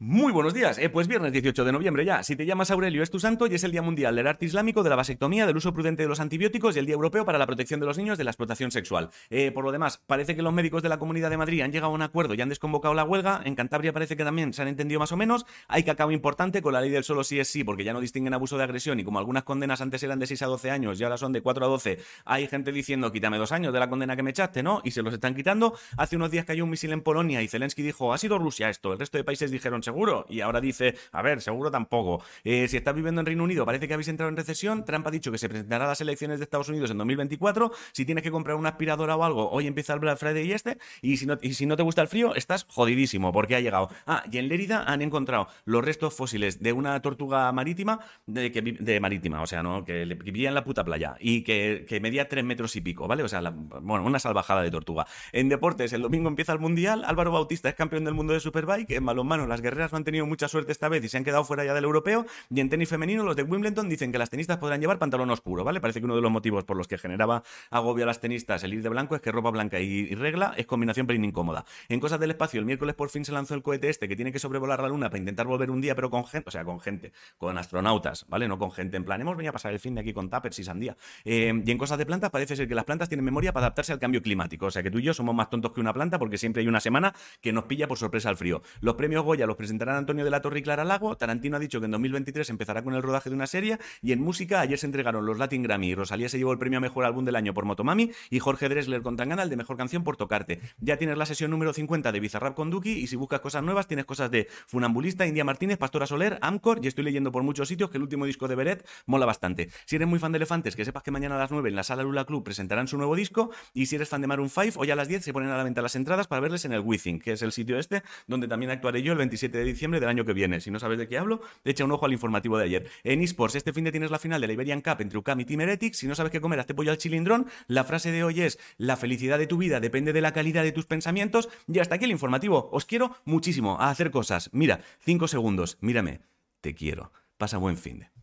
Muy buenos días. Eh, pues viernes 18 de noviembre ya. Si te llamas Aurelio es tu santo y es el Día Mundial del Arte Islámico, de la vasectomía, del uso prudente de los antibióticos y el Día Europeo para la protección de los niños de la explotación sexual. Eh, por lo demás, parece que los médicos de la Comunidad de Madrid han llegado a un acuerdo y han desconvocado la huelga. En Cantabria parece que también se han entendido más o menos. Hay cacao importante con la ley del solo sí es sí, porque ya no distinguen abuso de agresión y como algunas condenas antes eran de 6 a 12 años y ahora son de 4 a 12, hay gente diciendo quítame dos años de la condena que me echaste, ¿no? Y se los están quitando. Hace unos días cayó un misil en Polonia y Zelensky dijo, ha sido Rusia esto. El resto de países dijeron seguro y ahora dice, a ver, seguro tampoco. Eh, si estás viviendo en Reino Unido, parece que habéis entrado en recesión. Trump ha dicho que se presentará a las elecciones de Estados Unidos en 2024. Si tienes que comprar una aspiradora o algo, hoy empieza el Black Friday y este. Y si no, y si no te gusta el frío, estás jodidísimo porque ha llegado. Ah, y en Lérida han encontrado los restos fósiles de una tortuga marítima, de, que, de marítima, o sea, ¿no? Que vivía en la puta playa y que, que medía tres metros y pico, ¿vale? O sea, bueno, una salvajada de tortuga. En deportes, el domingo empieza el Mundial. Álvaro Bautista es campeón del mundo de Superbike. En balonmano, las guerreras no han tenido mucha suerte esta vez y se han quedado fuera ya del europeo. Y en tenis femenino, los de Wimbledon dicen que las tenistas podrán llevar pantalón oscuro, ¿vale? Parece que uno de los motivos por los que generaba agobio a las tenistas el ir de blanco es que ropa blanca y, regla es combinación pero incómoda. En cosas del espacio, el miércoles por fin se lanzó el cohete este que tiene que sobrevolar la luna para intentar volver un día, pero con gente, o sea, con gente, con astronautas, ¿vale? No con gente en plan, hemos venido a pasar el fin de aquí con tuppers y sandía. Eh, y en cosas de plantas parece ser que las plantas tienen memoria para adaptarse al cambio climático, o sea que tú y yo somos más tontos que una planta porque siempre hay una semana que nos pilla por sorpresa al frío. Los premios Goya los presentarán Antonio de la Torre y Clara Lago. Tarantino ha dicho que en 2023 empezará con el rodaje de una serie. Y en música, ayer se entregaron los Latin Grammy. Rosalía se llevó el premio a mejor álbum del año por Motomami. Y Jorge Dressler con Tangana el de mejor canción por Tocarte. Ya tienes la sesión número 50 de Bizarrap con Duki. Y si buscas cosas nuevas, tienes cosas de Funambulista, India Martínez, Pastora Soler, Amcor. Y estoy leyendo por muchos sitios que el último disco de Beret mola bastante. Si eres muy fan de Elefantes, que sepas que mañana a las 9 en la sala Lula Club presentarán su nuevo disco. Y si eres fan de Maroon 5, hoy a las 10 se ponen a la venta las entradas para verles en el Withing, que es el sitio este donde también actuaré yo el 27 de diciembre del año que viene. Si no sabes de qué hablo, echa un ojo al informativo de ayer. En eSports, este fin de tienes la final de la Iberian Cup entre UCAM y Team Heretics. Si no sabes qué comer, hazte pollo al chilindrón. La frase de hoy es: La felicidad de tu vida depende de la calidad de tus pensamientos. Y hasta aquí el informativo. Os quiero muchísimo a hacer cosas. Mira, cinco segundos, mírame. Te quiero. Pasa buen fin de.